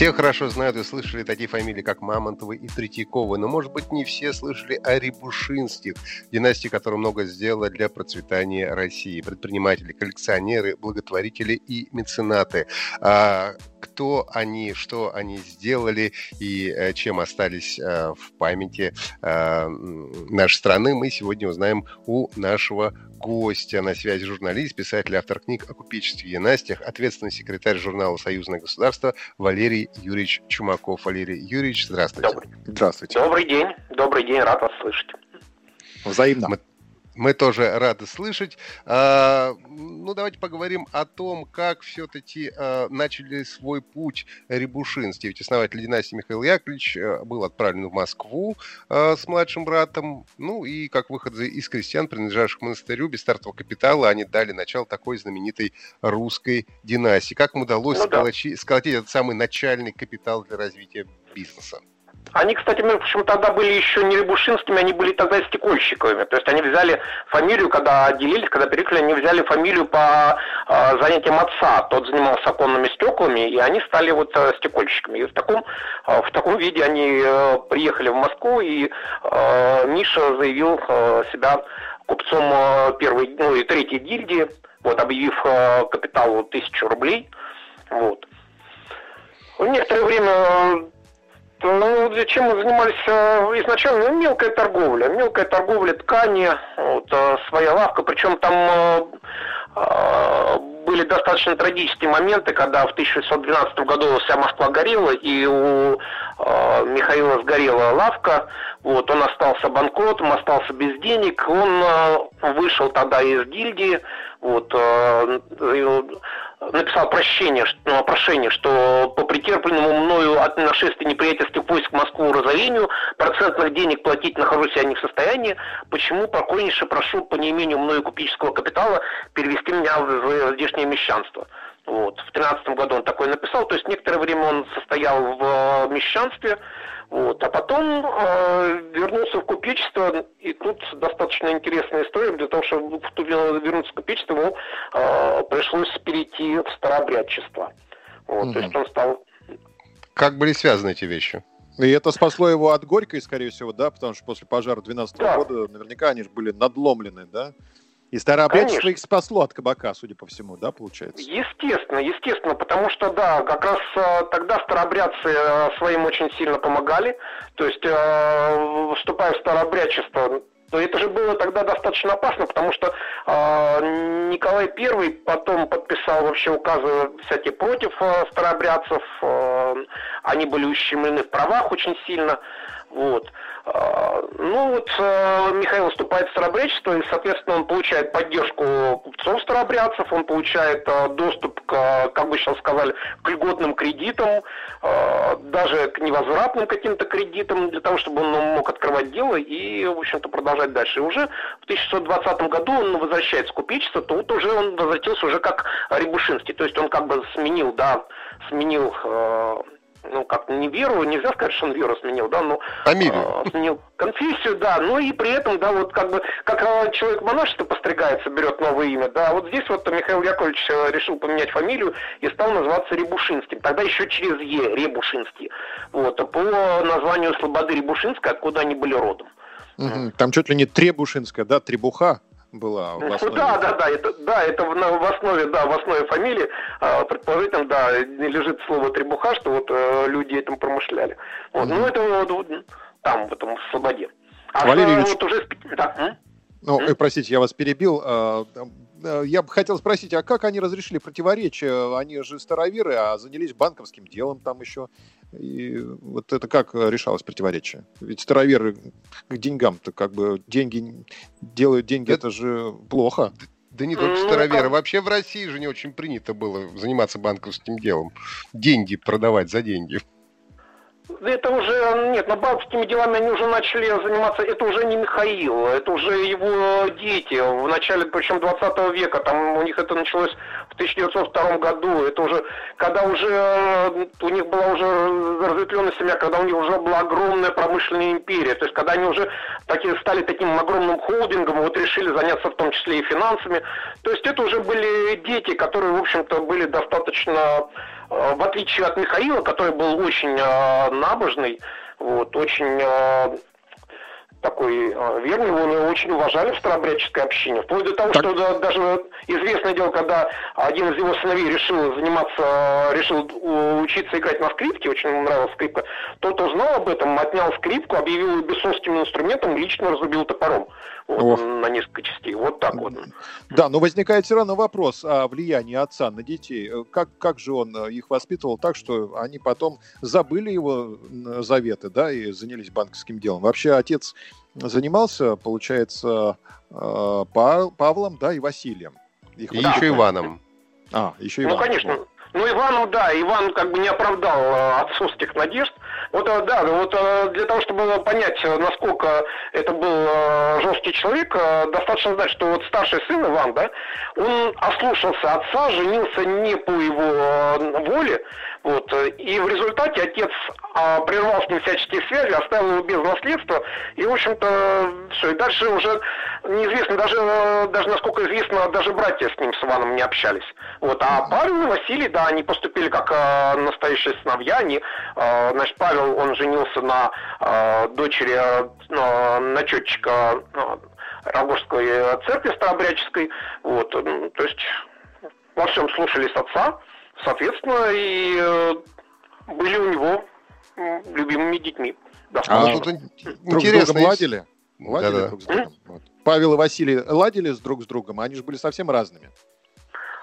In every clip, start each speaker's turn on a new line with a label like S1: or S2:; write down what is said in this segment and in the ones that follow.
S1: Все хорошо знают и слышали такие фамилии, как Мамонтовы и Третьяковы, но, может быть, не все слышали о Рябушинских, династии, которая много сделала для процветания России. Предприниматели, коллекционеры, благотворители и меценаты. А кто они, что они сделали и э, чем остались э, в памяти э, нашей страны, мы сегодня узнаем у нашего гостя. На связи журналист, писатель, автор книг о купечестве и династиях, ответственный секретарь журнала «Союзное государство» Валерий Юрьевич Чумаков. Валерий Юрьевич, здравствуйте.
S2: Добрый. Здравствуйте. Добрый день. Добрый день, рад вас слышать.
S1: Взаимно. Мы мы тоже рады слышать. А, ну, давайте поговорим о том, как все-таки а, начали свой путь Рябушинский. Ведь основатель династии Михаил Яковлевич а, был отправлен в Москву с младшим братом. Ну, и как выходцы из крестьян, принадлежавших к монастырю, без стартового капитала, они дали начало такой знаменитой русской династии. Как им удалось ну, да. сколотить этот самый начальный капитал для развития бизнеса?
S2: Они, кстати, в общем, тогда были еще не Рябушинскими, они были тогда стекольщиковыми. То есть они взяли фамилию, когда отделились, когда переехали, они взяли фамилию по э, занятиям отца. Тот занимался оконными стеклами, и они стали вот э, стекольщиками. И в таком, э, в таком виде они э, приехали в Москву, и э, Миша заявил э, себя купцом э, первой, ну и третьей гильдии, вот, объявив э, капитал тысячу рублей. Вот. В некоторое время ну, чем мы занимались э, изначально? Ну, мелкая торговля. Мелкая торговля ткани, вот, э, своя лавка. Причем там э, были достаточно трагические моменты, когда в 1612 году вся Москва горела, и у Михаила сгорела лавка. Вот, он остался банкротом, остался без денег. Он вышел тогда из гильдии. Вот, написал прощение, ну, прошение, что по претерпленному мною от нашествия неприятельских войск в Москву разорению процентных денег платить нахожусь я не в состоянии, почему покойнейше прошу по неимению мною купеческого капитала перевести меня в здешнее мещанство. Вот. В 13 году он такой написал, то есть некоторое время он состоял в э, мещанстве, вот. А потом э, вернулся в купечество, и тут достаточно интересная история. Для того, чтобы вернуться в купечество, ему э, пришлось перейти в старообрядчество. Вот. Угу. То есть он стал...
S1: Как были связаны эти вещи?
S3: И это спасло его от Горькой, скорее всего, да? Потому что после пожара 12 да. года наверняка они же были надломлены, да? И старообрядчество их спасло от кабака, судя по всему, да, получается?
S2: Естественно, естественно, потому что, да, как раз э, тогда старообрядцы э, своим очень сильно помогали. То есть, э, вступая в старообрядчество, то это же было тогда достаточно опасно, потому что э, Николай I потом подписал вообще указы всякие против э, старообрядцев, э, они были ущемлены в правах очень сильно. Вот. А, ну вот э, Михаил вступает в старобрядчество, и, соответственно, он получает поддержку купцов старобрядцев, он получает э, доступ к, как бы сейчас сказали, к льготным кредитам, э, даже к невозвратным каким-то кредитам, для того, чтобы он мог открывать дело и, в общем-то, продолжать дальше. И уже в 1620 году он возвращается в купечество, тут уже он возвратился уже как Рябушинский, то есть он как бы сменил, да, сменил ну, как не веру, нельзя сказать, что он веру сменил, да, но
S1: Фамилию.
S2: Э, сменил конфессию, да, ну и при этом, да, вот как бы, как человек монашество постригается, берет новое имя, да, вот здесь вот Михаил Яковлевич э, решил поменять фамилию и стал называться Рябушинским, тогда еще через Е, Рябушинский, вот, по названию Слободы Рябушинской, откуда они были родом.
S3: Угу. Там чуть ли не Требушинская, да, Требуха? Была в основе.
S2: Да, да, да, это, да, это в, в основе, да, в основе фамилии, э, предположительно, да, лежит слово требуха, что вот э, люди этим промышляли. Вот, mm-hmm. Ну, это вот, там, в этом, в Слободе.
S3: А Валерий Ильич, вот уже... Да. Ну, mm? простите, я вас перебил. А, Э, я бы хотел спросить, а как они разрешили противоречия? Они же староверы, а занялись банковским делом там еще. И вот это как решалось противоречие? Ведь староверы к деньгам-то как бы деньги делают деньги, это, это же плохо.
S1: Да не только староверы. Вообще в России же не очень принято было заниматься банковским делом. Деньги продавать за деньги.
S2: Это уже, нет, но банковскими делами они уже начали заниматься, это уже не Михаил, это уже его дети, в начале, причем 20 века, там у них это началось в 1902 году, это уже, когда уже у них была уже разветвленная семья, когда у них уже была огромная промышленная империя, то есть когда они уже такие, стали таким огромным холдингом, вот решили заняться в том числе и финансами, то есть это уже были дети, которые, в общем-то, были достаточно Э, в отличие от Михаила, который был очень э, набожный, вот, очень э, такой верный, его очень уважали в старообрядческой общине. Вплоть до того, так. что да, даже известное дело, когда один из его сыновей решил заниматься, решил учиться играть на скрипке, очень ему нравилась скрипка, тот узнал об этом, отнял скрипку, объявил ее бессовским инструментом, лично разрубил топором вот, на несколько частей. Вот так вот.
S3: Да, но возникает все равно вопрос о влиянии отца на детей. Как, как же он э, их воспитывал так, что они потом забыли его заветы, да, и занялись банковским делом? Вообще отец занимался, получается, э, Павлом, да, и Василием.
S1: Их и еще Иваном.
S2: А, еще Иваном. Ну, конечно. Ну, Ивану, да, Иван как бы не оправдал э, отцовских надежд. Вот, э, да, вот э, для того, чтобы понять, насколько это был жесткий человек, достаточно знать, что вот старший сын Иван, да, он ослушался отца, женился не по его воле, вот, и в результате отец прервал с ним всяческие связи, оставил его без наследства, и, в общем-то, все, и дальше уже неизвестно, даже, даже насколько известно, даже братья с ним, с Иваном, не общались. Вот, а Павел и Василий, да, они поступили как э, настоящие сыновья, они, э, значит, Павел, он женился на э, дочери э, начетчика э, Рогожской церкви старообрядческой, вот, то есть во всем слушались отца, соответственно, и э, были у него любимыми детьми.
S3: Да. А, тут интересно. Друг ладили? Ладили да, друг с другом? Вот. Павел и Василий ладили с друг с другом, а они же были совсем разными.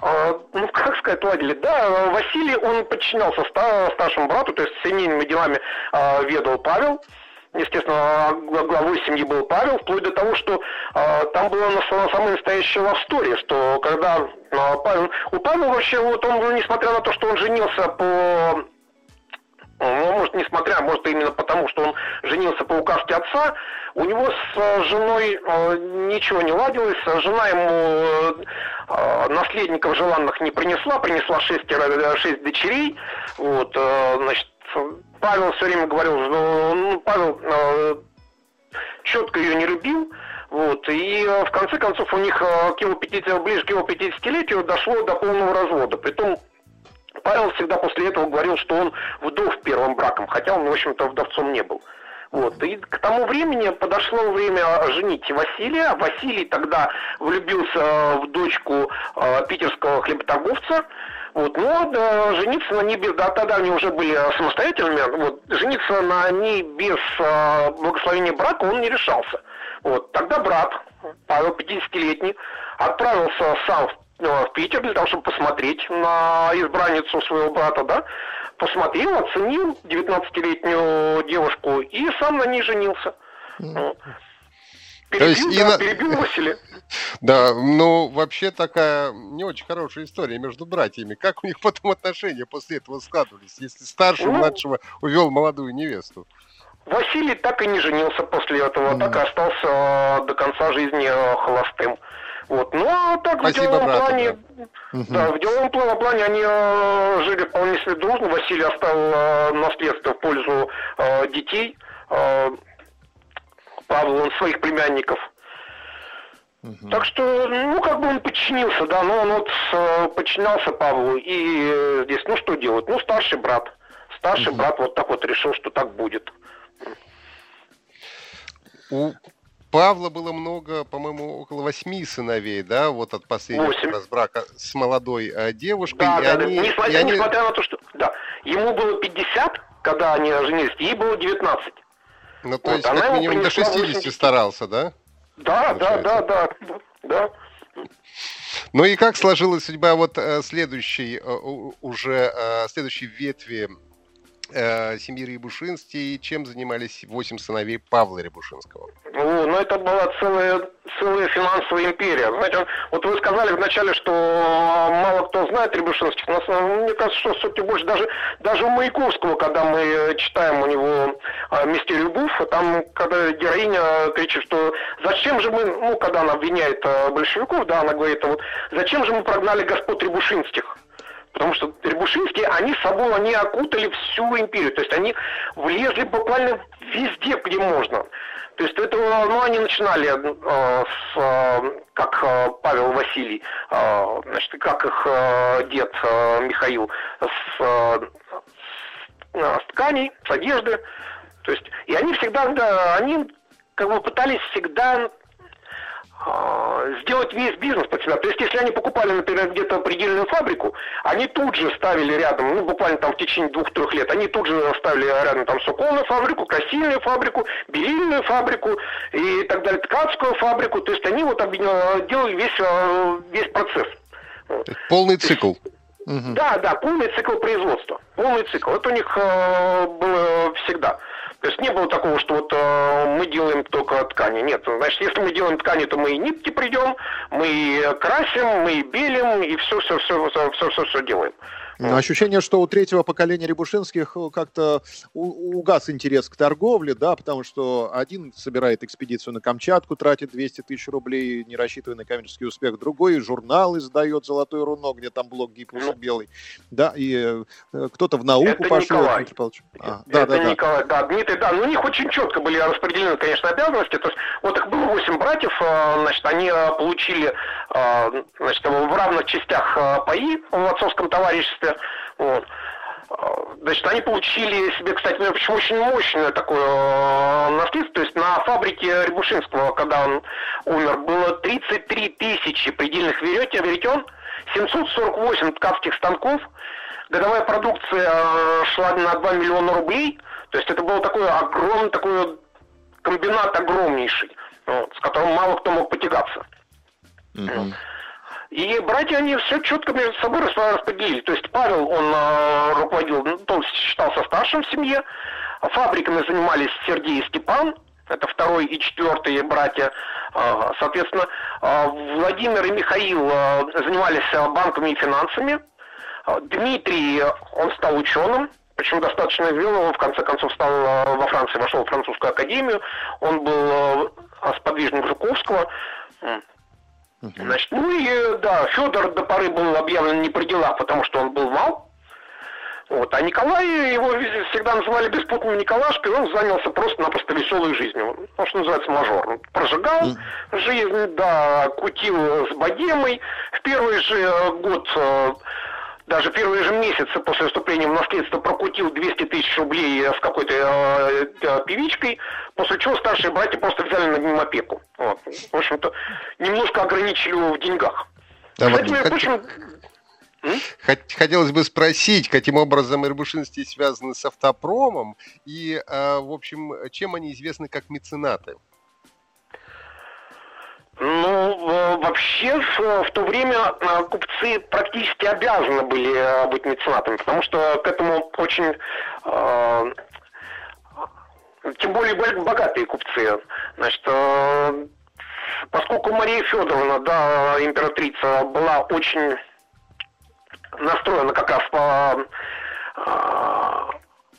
S2: А, ну, как сказать, ладили? Да, Василий, он подчинялся старшему брату, то есть семейными делами а, ведал Павел. Естественно, главой семьи был Павел, вплоть до того, что э, там была самая настоящая лавстория, что когда э, Павел... У Павла вообще, вот он, несмотря на то, что он женился по ну, может, несмотря, может, именно потому, что он женился по указке отца, у него с э, женой э, ничего не ладилось, жена ему э, наследников желанных не принесла, принесла шестеро, шесть дочерей, вот, значит, Павел все время говорил, что ну, Павел четко ее не любил, вот, и в конце концов у них к его 50, ближе к его 50-летию дошло до полного развода. Притом Павел всегда после этого говорил, что он вдов первым браком, хотя он, в общем-то, вдовцом не был. Вот. И к тому времени подошло время женить Василия. Василий тогда влюбился в дочку э, питерского хлеботорговца. Вот. Но да, жениться на ней без... Да, тогда они уже были самостоятельными. Вот. Жениться на ней без э, благословения брака он не решался. Вот. Тогда брат, Павел 50-летний, отправился сам в в Питер для того, чтобы посмотреть на избранницу своего брата, да, посмотрел, оценил 19-летнюю девушку и сам на ней женился. Mm.
S1: Перебил, То есть да, на... перебил Василия. Да, ну вообще такая не очень хорошая история между братьями. Как у них потом отношения после этого складывались, если старший ну, младшего увел молодую невесту?
S2: Василий так и не женился после этого, mm. так и остался до конца жизни э, холостым. Вот. Ну, а так Спасибо, в деловом брату, плане, да. да, в деловом плане они э, жили вполне себе дружно. Василий оставил э, наследство в пользу э, детей. Э, Павел, он своих племянников. Угу. Так что, ну, как бы он подчинился, да, но он вот э, подчинялся Павлу. И э, здесь, ну, что делать? Ну, старший брат. Старший угу. брат вот так вот решил, что так будет.
S1: У Павла было много, по-моему, около восьми сыновей, да, вот от последнего разбрака с молодой э, девушкой. Да,
S2: и да, они, да. Несмотря, и они... несмотря на то, что да, ему было 50, когда они женились, ей было 19.
S1: Ну, то вот, есть, как минимум до 60 80. старался, да?
S2: Да, да, да, да, да.
S1: Ну и как сложилась судьба вот э, следующей, э, уже следующей ветви э, семьи Рябушинских и чем занимались восемь сыновей Павла Рябушинского?
S2: Ну, ну это была целая, целая финансовая империя. Знаете, вот вы сказали вначале, что мало кто знает Рябушинских. Но, мне кажется, что все-таки больше даже, даже у Маяковского, когда мы читаем у него э, «Мистерию Буф», там, когда героиня кричит, что зачем же мы, ну, когда она обвиняет э, большевиков, да, она говорит, вот, зачем же мы прогнали господ Рябушинских? Потому что Рябушинские, они с собой, они окутали всю империю. То есть они влезли буквально везде, где можно. То есть это, ну, они начинали э, с, э, как э, Павел Василий, э, значит, как их э, дед э, Михаил, с, э, с тканей, с одежды. То есть, и они всегда, да, они как бы пытались всегда сделать весь бизнес под себя. То есть, если они покупали, например, где-то предельную фабрику, они тут же ставили рядом, ну, буквально там в течение двух-трех лет, они тут же ставили рядом там суконную фабрику, красильную фабрику, белильную фабрику и так далее, ткацкую фабрику. То есть, они вот делали весь, э, весь процесс.
S1: Полный цикл.
S2: Да, да, полный цикл производства. Полный цикл. Это у них э, было всегда. То есть не было такого, что вот э, мы делаем только ткани. Нет, значит, если мы делаем ткани, то мы и нитки придем, мы и красим, мы и белим, и все, все, все, все, все, все, все делаем.
S3: Ощущение, что у третьего поколения Рябушинских э, как-то угас интерес к торговле, да, потому что один собирает экспедицию на Камчатку, тратит 200 тысяч рублей, не рассчитывая на коммерческий успех, другой журнал издает «Золотое руно», где там блок Гиппуса ну, белый, да, и э, кто-то в науку это пошел.
S2: Николай. А, да, это да, Николай, да. да, Дмитрий, да, ну, у них очень четко были распределены, конечно, обязанности, то есть вот их было 8 братьев, э, значит, они получили, значит, в равных частях паи в отцовском товариществе, Москве. Вот. Значит, они получили себе, кстати, ну, почему очень мощное такое э, наследство. То есть на фабрике Рябушинского, когда он умер, было 33 тысячи предельных веретен, веретен 748 ткацких станков, годовая продукция э, шла на 2 миллиона рублей. То есть это был такой огромный такой комбинат огромнейший, вот, с которым мало кто мог потягаться. Mm-hmm. И братья, они все четко между собой распределили. То есть Павел, он э, руководил, ну, он считался старшим в семье. Фабриками занимались Сергей и Степан, это второй и четвертый братья. Э, соответственно, э, Владимир и Михаил занимались банками и финансами. Дмитрий, он стал ученым, причем достаточно известным, в конце концов стал во Франции, вошел в французскую академию, он был сподвижник Жуковского, Угу. Значит, ну и да, Федор до поры был объявлен не при делах, потому что он был мал. Вот. А Николай, его всегда называли беспутным Николашкой, он занялся просто-напросто веселой жизнью. То, что называется мажор. Прожигал mm. жизнь, да, кутил с богемой. В первый же год э, даже первые же месяцы после вступления в наследство прокутил 200 тысяч рублей с какой-то э, э, певичкой, после чего старшие братья просто взяли над ним опеку. Вот. В общем-то, немножко ограничили его в деньгах.
S1: Да, Кстати, вот, прочим, Хотелось бы спросить, каким образом Ирбушинские связаны с автопромом и, э, в общем, чем они известны как меценаты?
S2: Ну, вообще в, в то время э, купцы практически обязаны были э, быть меценатами, потому что к этому очень... Э, тем более богатые купцы. Значит, э, поскольку Мария Федоровна, да, императрица, была очень настроена как раз по э,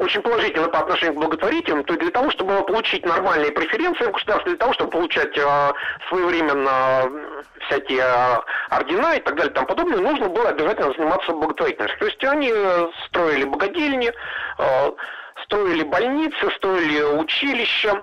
S2: очень положительно по отношению к благотворителям, то для того, чтобы получить нормальные преференции в государстве, для того, чтобы получать э, своевременно всякие э, ордена и так далее и тому подобное, нужно было обязательно заниматься благотворительностью. То есть они строили богадельни, э, строили больницы, строили училища.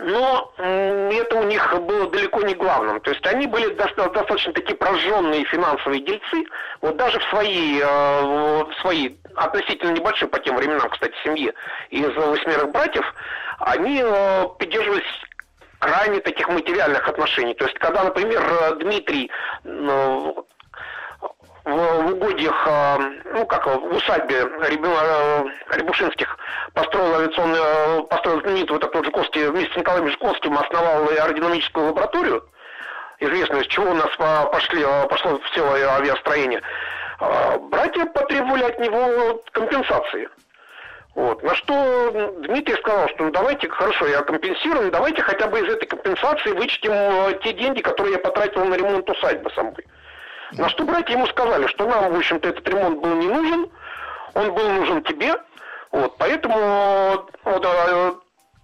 S2: Но это у них было далеко не главным. То есть они были достаточно такие прожженные финансовые дельцы. Вот даже в своей, э, в своей относительно небольшой по тем временам, кстати, семье из восьмерых братьев, они э, придерживались крайне таких материальных отношений. То есть, когда, например, Дмитрий ну, в, угодьях, э, ну как в усадьбе э, Рябушинских построил авиационную, э, построил знаменитую такую Жуковский, вместе с Николаем Жуковским основал аэродинамическую лабораторию, известную, с чего у нас пошли, пошло все авиастроение. А, братья потребовали от него компенсации. Вот. На что Дмитрий сказал, что ну давайте, хорошо, я компенсирую, давайте хотя бы из этой компенсации вычтем э, те деньги, которые я потратил на ремонт усадьбы самой. На что братья ему сказали, что нам, в общем-то, этот ремонт был не нужен, он был нужен тебе, вот, поэтому вот, э,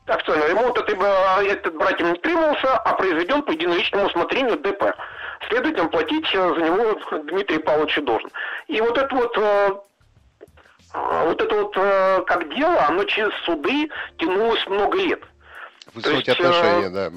S2: акционный ремонт этот, этот братьям не требовался, а произведен по единоличному усмотрению ДП. Следовательно, платить за него Дмитрий Павлович должен. И вот это вот э, вот это вот как дело, оно через суды тянулось много лет.
S1: Высокие есть, отношения, да.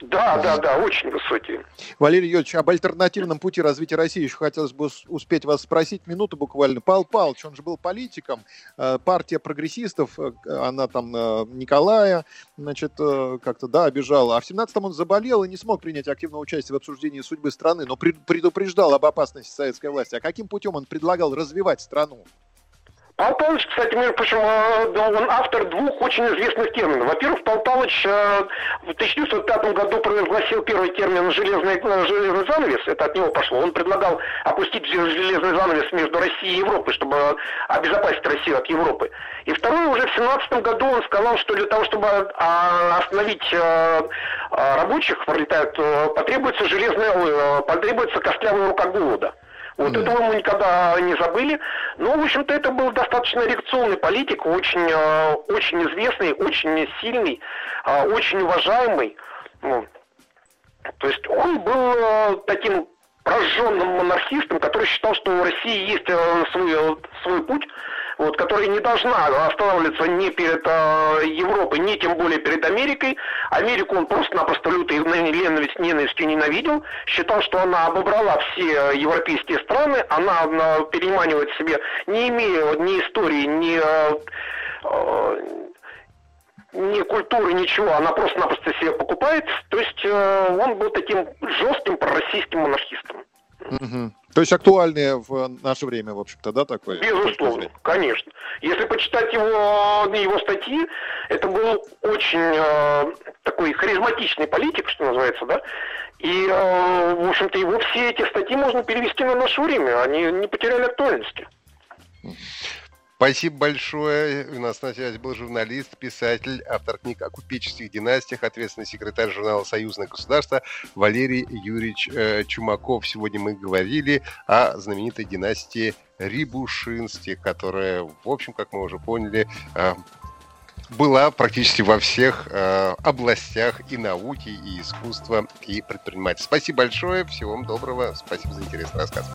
S2: Да, да, да, очень высокие.
S3: Валерий Юрьевич, об альтернативном пути развития России еще хотелось бы успеть вас спросить. Минуту буквально. Павел Павлович, он же был политиком. Э, партия прогрессистов, э, она там э, Николая, значит, как-то, да, обижала. А в 17-м он заболел и не смог принять активное участие в обсуждении судьбы страны, но предупреждал об опасности советской власти. А каким путем он предлагал развивать страну?
S2: Павел Павлович, кстати, между прочим, э, он автор двух очень известных терминов. Во-первых, Павлович э, в 1905 году провозгласил первый термин «железный, э, «железный занавес», это от него пошло. Он предлагал опустить железный занавес между Россией и Европой, чтобы обезопасить Россию от Европы. И второе, уже в 17 году он сказал, что для того, чтобы а, остановить рабочих, потребуется железная, потребуется костлявая рука голода. Вот mm. этого мы никогда не забыли. Но, в общем-то, это был достаточно реакционный политик, очень, э, очень известный, очень сильный, э, очень уважаемый. Ну, то есть он был э, таким прожженным монархистом, который считал, что у России есть свой, свой путь, вот, которая не должна останавливаться ни перед э, Европой, ни тем более перед Америкой. Америку он просто-напросто лютой ненависть, ненавистью ненавидел, считал, что она обобрала все европейские страны, она, она переманивает себе, не имея ни истории, ни, э, э, ни культуры, ничего, она просто-напросто себе покупает. То есть э, он был таким жестким пророссийским монархистом.
S3: Угу. То есть актуальное в наше время, в общем-то, да, такое?
S2: Безусловно, конечно. Если почитать его, его статьи, это был очень э, такой харизматичный политик, что называется, да, и, э, в общем-то, его все эти статьи можно перевести на наше время, они не потеряли актуальности.
S1: Спасибо большое. У нас на связи был журналист, писатель, автор книг о купеческих династиях, ответственный секретарь журнала «Союзное государство» Валерий Юрьевич э, Чумаков. Сегодня мы говорили о знаменитой династии Рибушинских, которая, в общем, как мы уже поняли, э, была практически во всех э, областях и науки, и искусства, и предпринимательства. Спасибо большое, всего вам доброго, спасибо за интересный рассказ.